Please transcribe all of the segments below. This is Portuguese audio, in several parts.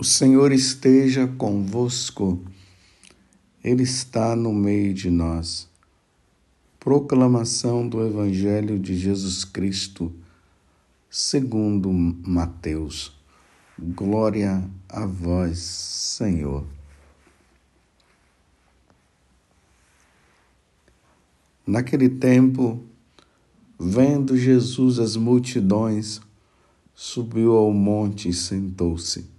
O Senhor esteja convosco, Ele está no meio de nós. Proclamação do Evangelho de Jesus Cristo, segundo Mateus. Glória a vós, Senhor. Naquele tempo, vendo Jesus as multidões, subiu ao monte e sentou-se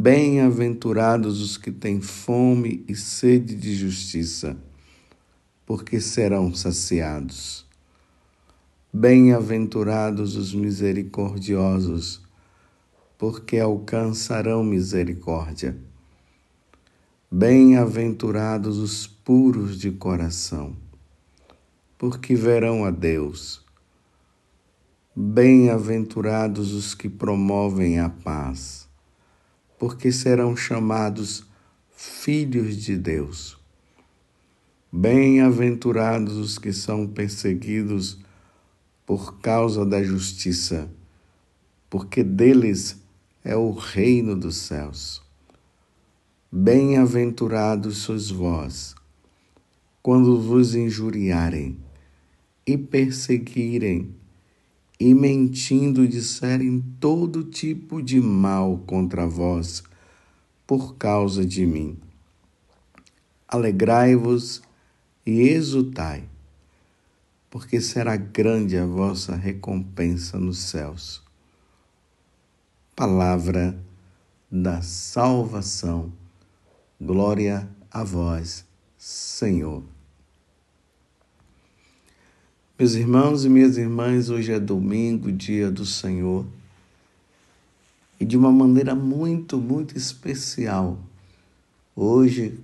Bem-aventurados os que têm fome e sede de justiça, porque serão saciados. Bem-aventurados os misericordiosos, porque alcançarão misericórdia. Bem-aventurados os puros de coração, porque verão a Deus. Bem-aventurados os que promovem a paz porque serão chamados filhos de Deus. Bem-aventurados os que são perseguidos por causa da justiça, porque deles é o reino dos céus. Bem-aventurados sois vós, quando vos injuriarem e perseguirem e mentindo disserem todo tipo de mal contra vós por causa de mim. Alegrai-vos e exultai, porque será grande a vossa recompensa nos céus. Palavra da salvação. Glória a vós, Senhor. Meus irmãos e minhas irmãs, hoje é domingo, dia do Senhor. E de uma maneira muito, muito especial, hoje,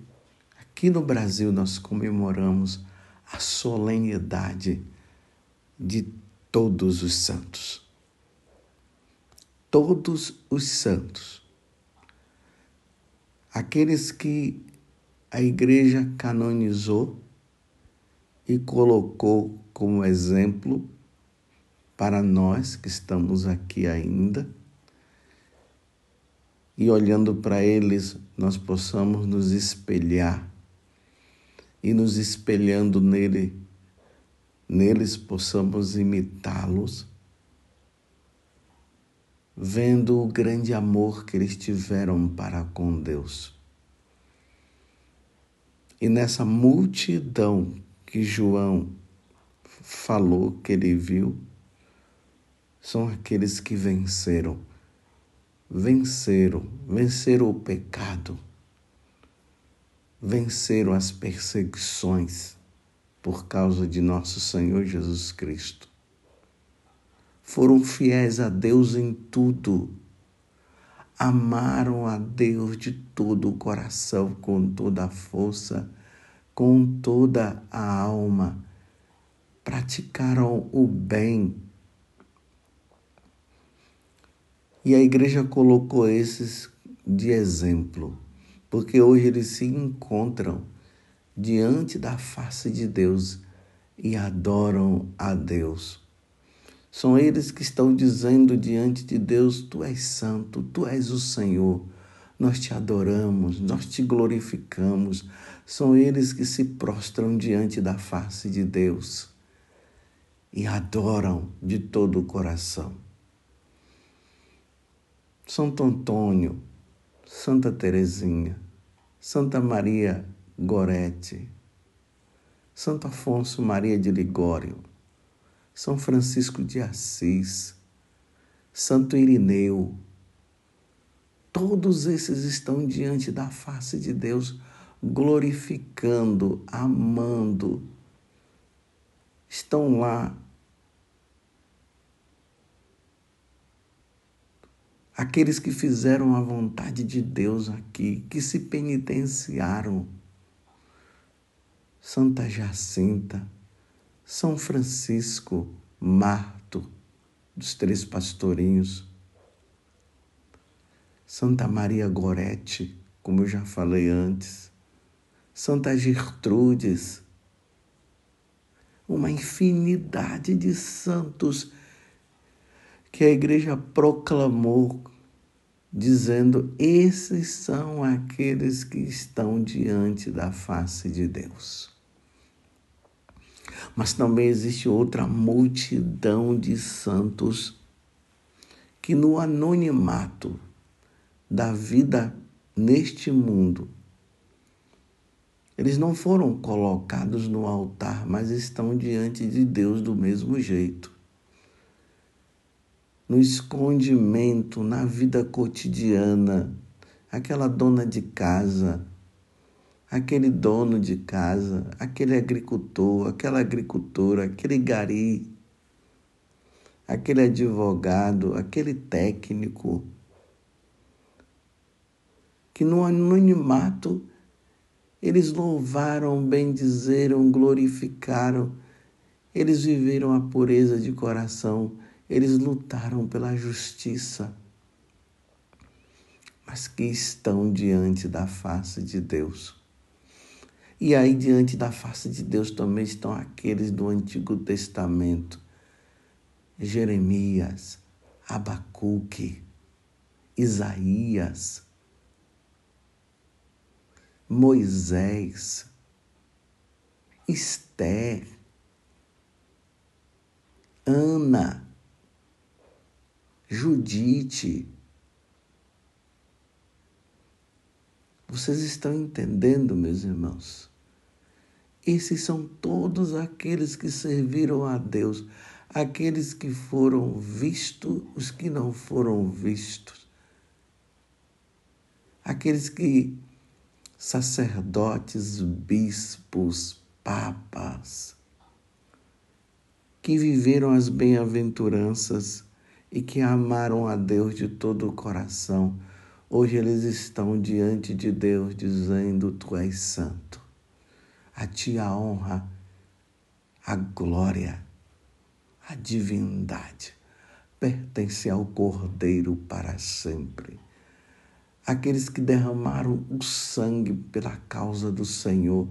aqui no Brasil, nós comemoramos a solenidade de todos os santos. Todos os santos. Aqueles que a igreja canonizou e colocou como exemplo para nós que estamos aqui ainda e olhando para eles nós possamos nos espelhar e nos espelhando nele neles possamos imitá-los vendo o grande amor que eles tiveram para com Deus. E nessa multidão que João falou que ele viu são aqueles que venceram. Venceram, venceram o pecado, venceram as perseguições por causa de nosso Senhor Jesus Cristo. Foram fiéis a Deus em tudo. Amaram a Deus de todo o coração, com toda a força, com toda a alma praticaram o bem. E a igreja colocou esses de exemplo, porque hoje eles se encontram diante da face de Deus e adoram a Deus. São eles que estão dizendo diante de Deus: Tu és santo, Tu és o Senhor. Nós te adoramos, nós te glorificamos. São eles que se prostram diante da face de Deus e adoram de todo o coração. Santo Antônio, Santa Teresinha, Santa Maria Gorete, Santo Afonso Maria de Ligório, São Francisco de Assis, Santo Irineu, todos esses estão diante da face de Deus, glorificando, amando, estão lá aqueles que fizeram a vontade de Deus aqui, que se penitenciaram. Santa Jacinta, São Francisco, Marto, dos Três Pastorinhos, Santa Maria Gorete, como eu já falei antes, Santa Gertrudes, uma infinidade de santos que a igreja proclamou, dizendo: esses são aqueles que estão diante da face de Deus. Mas também existe outra multidão de santos que, no anonimato da vida neste mundo, eles não foram colocados no altar, mas estão diante de Deus do mesmo jeito no escondimento, na vida cotidiana, aquela dona de casa, aquele dono de casa, aquele agricultor, aquela agricultora, aquele gari, aquele advogado, aquele técnico, que no anonimato eles louvaram, bendizeram, glorificaram, eles viveram a pureza de coração eles lutaram pela justiça, mas que estão diante da face de Deus. E aí, diante da face de Deus, também estão aqueles do Antigo Testamento: Jeremias, Abacuque, Isaías, Moisés, Esther, Ana, Judite. Vocês estão entendendo, meus irmãos? Esses são todos aqueles que serviram a Deus, aqueles que foram vistos, os que não foram vistos, aqueles que sacerdotes, bispos, papas, que viveram as bem-aventuranças e que amaram a Deus de todo o coração, hoje eles estão diante de Deus dizendo: Tu és santo. A ti a honra, a glória, a divindade pertence ao Cordeiro para sempre. Aqueles que derramaram o sangue pela causa do Senhor,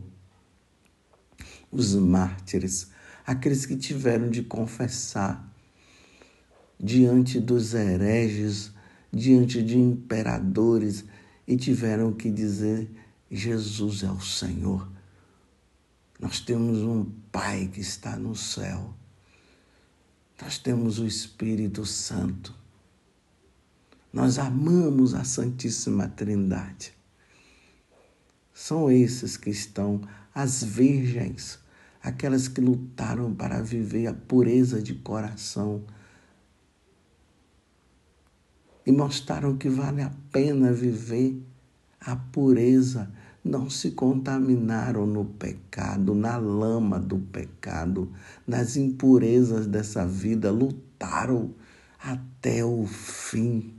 os mártires, aqueles que tiveram de confessar diante dos hereges, diante de imperadores e tiveram que dizer: Jesus é o Senhor. Nós temos um Pai que está no céu. Nós temos o Espírito Santo. Nós amamos a Santíssima Trindade. São esses que estão, as virgens, aquelas que lutaram para viver a pureza de coração e mostraram que vale a pena viver a pureza. Não se contaminaram no pecado, na lama do pecado, nas impurezas dessa vida, lutaram até o fim.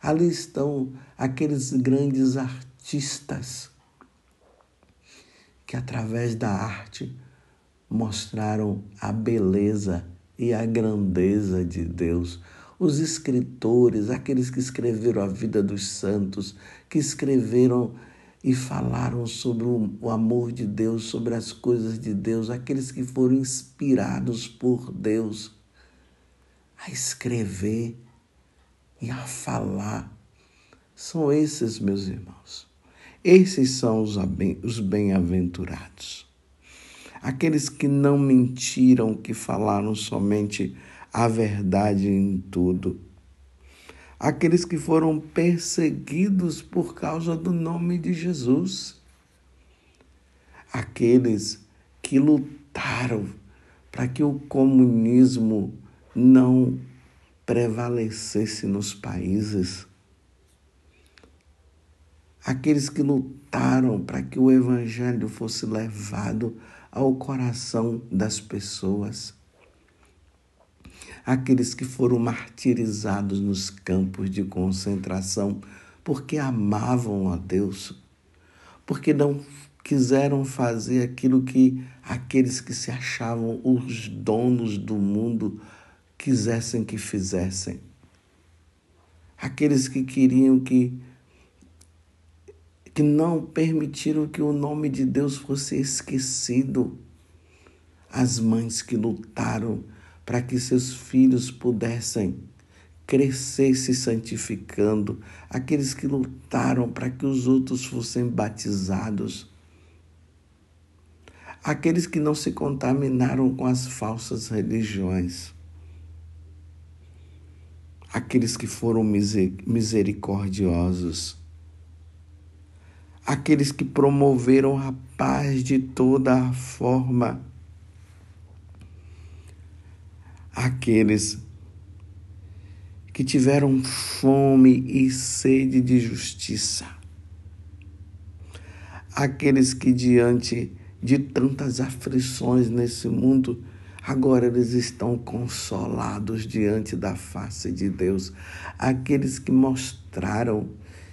Ali estão aqueles grandes artistas que, através da arte, mostraram a beleza e a grandeza de Deus. Os escritores, aqueles que escreveram a vida dos santos, que escreveram e falaram sobre o amor de Deus, sobre as coisas de Deus, aqueles que foram inspirados por Deus a escrever e a falar. São esses, meus irmãos. Esses são os bem-aventurados aqueles que não mentiram, que falaram somente a verdade em tudo, aqueles que foram perseguidos por causa do nome de Jesus, aqueles que lutaram para que o comunismo não prevalecesse nos países, aqueles que lutaram para que o evangelho fosse levado ao coração das pessoas. aqueles que foram martirizados nos campos de concentração porque amavam a Deus, porque não quiseram fazer aquilo que aqueles que se achavam os donos do mundo quisessem que fizessem. Aqueles que queriam que que não permitiram que o nome de Deus fosse esquecido. As mães que lutaram para que seus filhos pudessem crescer se santificando, aqueles que lutaram para que os outros fossem batizados, aqueles que não se contaminaram com as falsas religiões, aqueles que foram misericordiosos, aqueles que promoveram a paz de toda a forma, aqueles que tiveram fome e sede de justiça, aqueles que diante de tantas aflições nesse mundo, agora eles estão consolados diante da face de Deus, aqueles que mostraram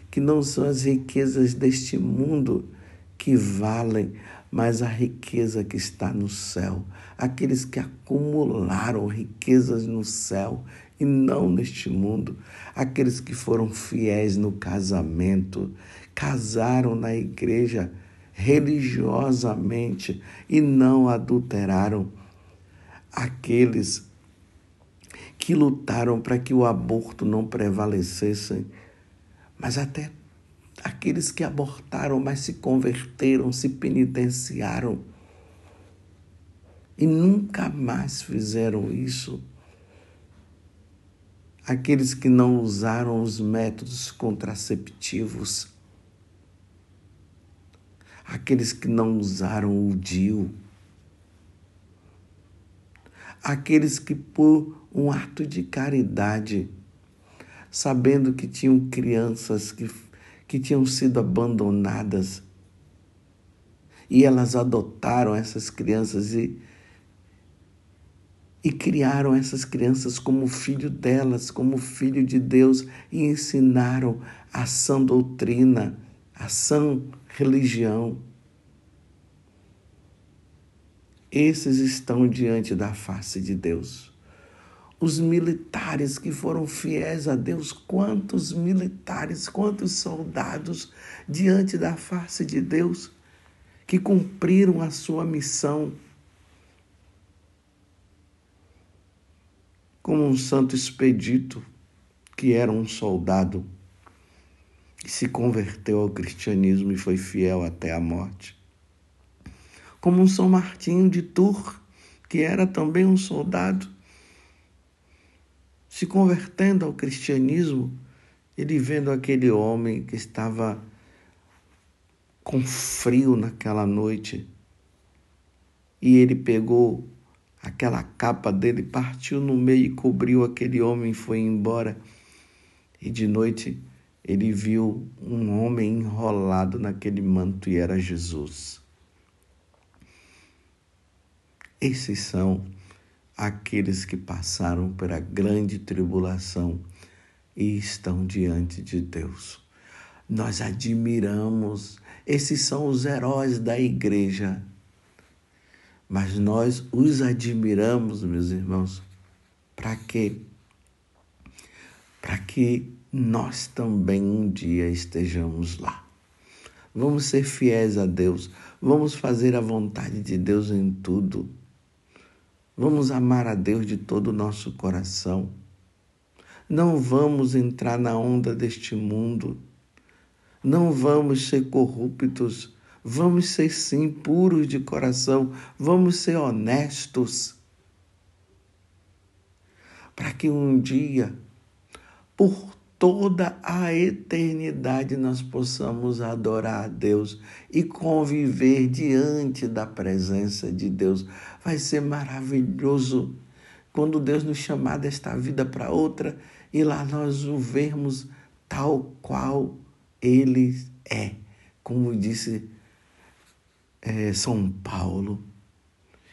que não são as riquezas deste mundo que valem, mas a riqueza que está no céu. Aqueles que acumularam riquezas no céu e não neste mundo. Aqueles que foram fiéis no casamento, casaram na igreja religiosamente e não adulteraram. Aqueles que lutaram para que o aborto não prevalecesse, mas até aqueles que abortaram, mas se converteram, se penitenciaram e nunca mais fizeram isso. Aqueles que não usaram os métodos contraceptivos, aqueles que não usaram o DIU, aqueles que, por um ato de caridade, sabendo que tinham crianças que, que tinham sido abandonadas, e elas adotaram essas crianças e e criaram essas crianças como filho delas, como filho de Deus e ensinaram a sã doutrina, a sã religião. Esses estão diante da face de Deus. Os militares que foram fiéis a Deus, quantos militares, quantos soldados diante da face de Deus que cumpriram a sua missão como um santo expedito que era um soldado e se converteu ao cristianismo e foi fiel até a morte. Como um São Martinho de Tours, que era também um soldado, se convertendo ao cristianismo, ele vendo aquele homem que estava com frio naquela noite, e ele pegou Aquela capa dele partiu no meio e cobriu aquele homem e foi embora. E de noite ele viu um homem enrolado naquele manto e era Jesus. Esses são aqueles que passaram pela grande tribulação e estão diante de Deus. Nós admiramos, esses são os heróis da igreja mas nós os admiramos, meus irmãos, para quê? Para que nós também um dia estejamos lá. Vamos ser fiéis a Deus, vamos fazer a vontade de Deus em tudo. Vamos amar a Deus de todo o nosso coração. Não vamos entrar na onda deste mundo. Não vamos ser corruptos Vamos ser sim puros de coração, vamos ser honestos. Para que um dia, por toda a eternidade, nós possamos adorar a Deus e conviver diante da presença de Deus. Vai ser maravilhoso quando Deus nos chamar desta vida para outra e lá nós o vermos tal qual Ele é. Como disse é, São Paulo.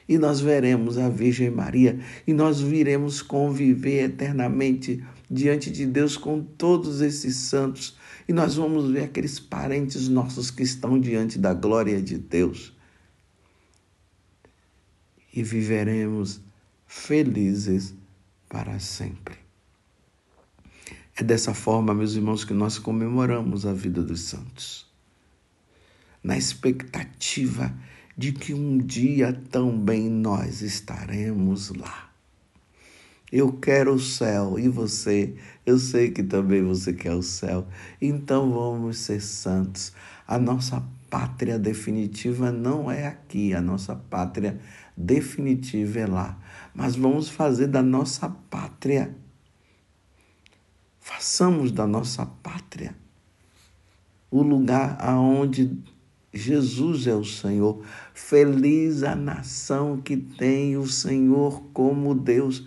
e nós veremos a Virgem Maria e nós viremos conviver eternamente diante de Deus com todos esses santos e nós vamos ver aqueles parentes nossos que estão diante da glória de Deus e viveremos felizes para sempre. É dessa forma, meus irmãos, que nós comemoramos a vida dos santos, na expectativa de que um dia também nós estaremos lá. Eu quero o céu e você, eu sei que também você quer o céu. Então vamos ser santos. A nossa pátria definitiva não é aqui, a nossa pátria definitiva é lá. Mas vamos fazer da nossa pátria. Façamos da nossa pátria o lugar aonde Jesus é o Senhor. Feliz a nação que tem o Senhor como Deus.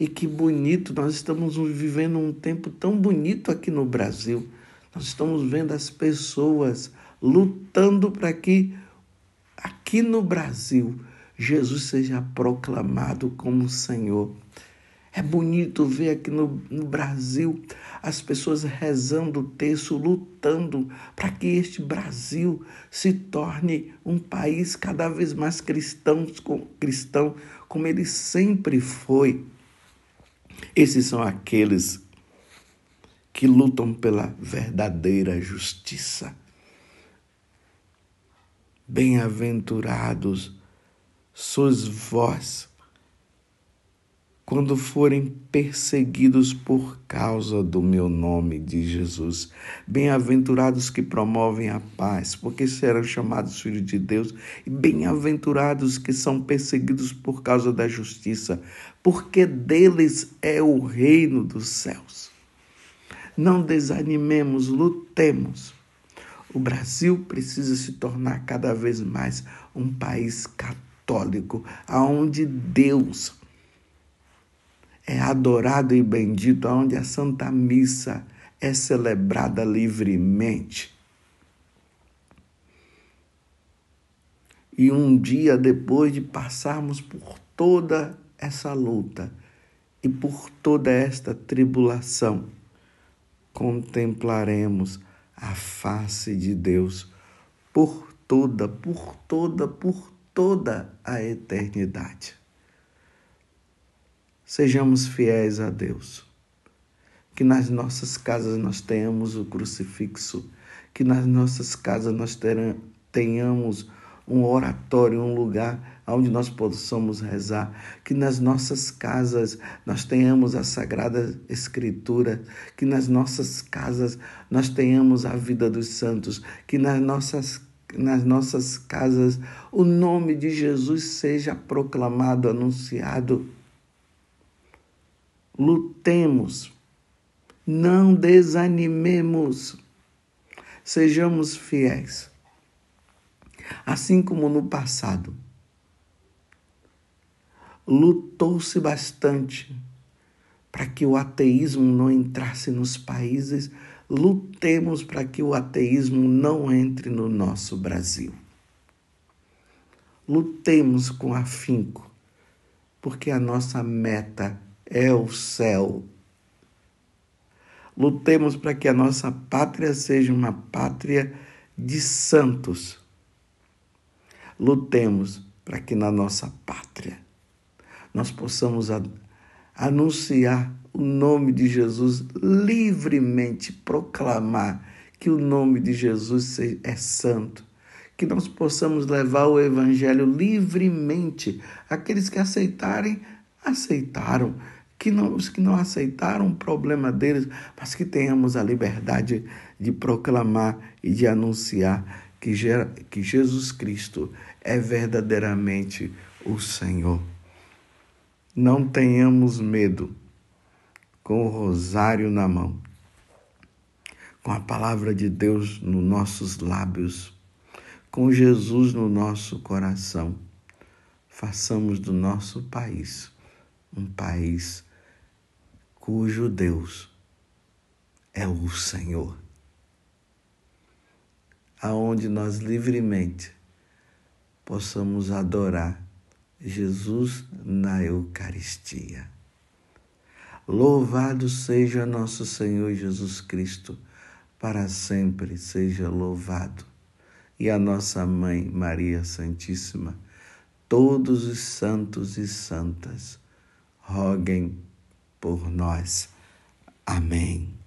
E que bonito, nós estamos vivendo um tempo tão bonito aqui no Brasil. Nós estamos vendo as pessoas lutando para que aqui no Brasil Jesus seja proclamado como Senhor. É bonito ver aqui no, no Brasil as pessoas rezando o texto, lutando para que este Brasil se torne um país cada vez mais cristão, cristão como ele sempre foi. Esses são aqueles que lutam pela verdadeira justiça. Bem-aventurados sois vós quando forem perseguidos por causa do meu nome de Jesus. Bem-aventurados que promovem a paz, porque serão chamados filhos de Deus. E bem-aventurados que são perseguidos por causa da justiça, porque deles é o reino dos céus. Não desanimemos, lutemos. O Brasil precisa se tornar cada vez mais um país católico, aonde Deus é adorado e bendito, onde a Santa Missa é celebrada livremente. E um dia depois de passarmos por toda essa luta e por toda esta tribulação, contemplaremos a face de Deus por toda, por toda, por toda a eternidade. Sejamos fiéis a Deus. Que nas nossas casas nós tenhamos o crucifixo, que nas nossas casas nós tenhamos um oratório, um lugar onde nós possamos rezar, que nas nossas casas nós tenhamos a Sagrada Escritura, que nas nossas casas nós tenhamos a vida dos santos, que nas nossas nas nossas casas o nome de Jesus seja proclamado, anunciado lutemos, não desanimemos, sejamos fiéis. Assim como no passado, lutou-se bastante para que o ateísmo não entrasse nos países, lutemos para que o ateísmo não entre no nosso Brasil. Lutemos com afinco, porque a nossa meta é o céu. Lutemos para que a nossa pátria seja uma pátria de santos. Lutemos para que na nossa pátria nós possamos anunciar o nome de Jesus livremente, proclamar que o nome de Jesus é santo, que nós possamos levar o evangelho livremente. Aqueles que aceitarem, aceitaram que não, os que não aceitaram o problema deles, mas que tenhamos a liberdade de proclamar e de anunciar que, que Jesus Cristo é verdadeiramente o Senhor. Não tenhamos medo com o rosário na mão, com a palavra de Deus nos nossos lábios, com Jesus no nosso coração. Façamos do nosso país um país cujo Deus é o Senhor. Aonde nós livremente possamos adorar Jesus na Eucaristia. Louvado seja nosso Senhor Jesus Cristo, para sempre seja louvado. E a nossa mãe, Maria Santíssima, todos os santos e santas, roguem por nós. Amém.